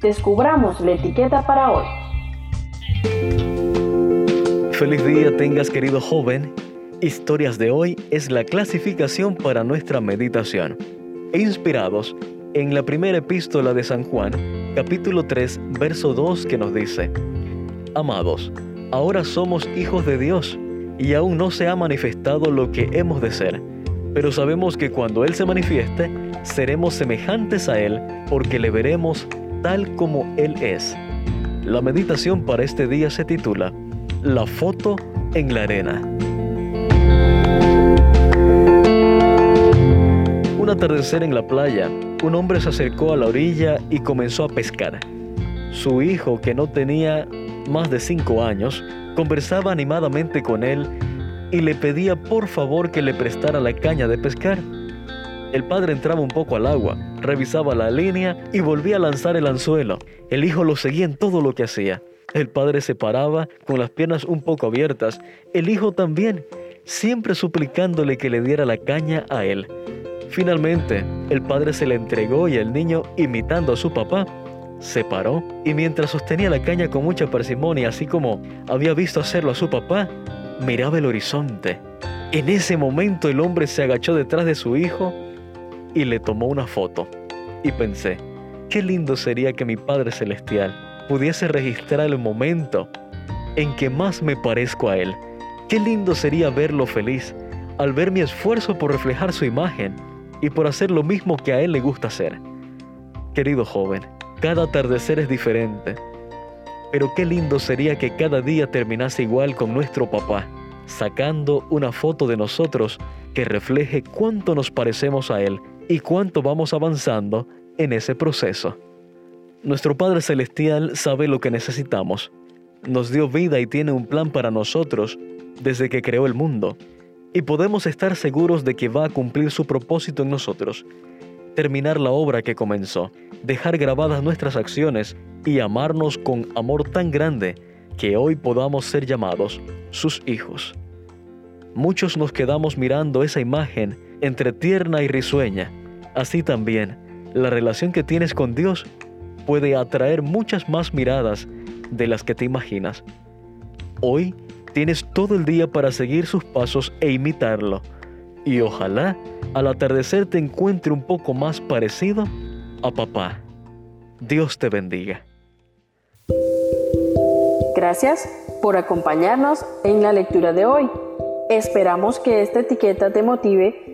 descubramos la etiqueta para hoy. Feliz día tengas querido joven. Historias de hoy es la clasificación para nuestra meditación. Inspirados en la primera epístola de San Juan, capítulo 3, verso 2 que nos dice, Amados, ahora somos hijos de Dios y aún no se ha manifestado lo que hemos de ser, pero sabemos que cuando Él se manifieste, seremos semejantes a Él porque le veremos tal como Él es. La meditación para este día se titula La foto en la arena. Un atardecer en la playa, un hombre se acercó a la orilla y comenzó a pescar. Su hijo, que no tenía más de cinco años, conversaba animadamente con él y le pedía por favor que le prestara la caña de pescar. El padre entraba un poco al agua, revisaba la línea y volvía a lanzar el anzuelo. El hijo lo seguía en todo lo que hacía. El padre se paraba con las piernas un poco abiertas, el hijo también, siempre suplicándole que le diera la caña a él. Finalmente, el padre se le entregó y el niño, imitando a su papá, se paró y mientras sostenía la caña con mucha parsimonia, así como había visto hacerlo a su papá, miraba el horizonte. En ese momento el hombre se agachó detrás de su hijo y le tomó una foto. Y pensé, qué lindo sería que mi Padre Celestial pudiese registrar el momento en que más me parezco a Él. Qué lindo sería verlo feliz al ver mi esfuerzo por reflejar su imagen y por hacer lo mismo que a Él le gusta hacer. Querido joven, cada atardecer es diferente, pero qué lindo sería que cada día terminase igual con nuestro papá, sacando una foto de nosotros que refleje cuánto nos parecemos a Él y cuánto vamos avanzando en ese proceso. Nuestro Padre Celestial sabe lo que necesitamos. Nos dio vida y tiene un plan para nosotros desde que creó el mundo y podemos estar seguros de que va a cumplir su propósito en nosotros, terminar la obra que comenzó, dejar grabadas nuestras acciones y amarnos con amor tan grande que hoy podamos ser llamados sus hijos. Muchos nos quedamos mirando esa imagen entre tierna y risueña. Así también, la relación que tienes con Dios puede atraer muchas más miradas de las que te imaginas. Hoy Tienes todo el día para seguir sus pasos e imitarlo. Y ojalá al atardecer te encuentre un poco más parecido a papá. Dios te bendiga. Gracias por acompañarnos en la lectura de hoy. Esperamos que esta etiqueta te motive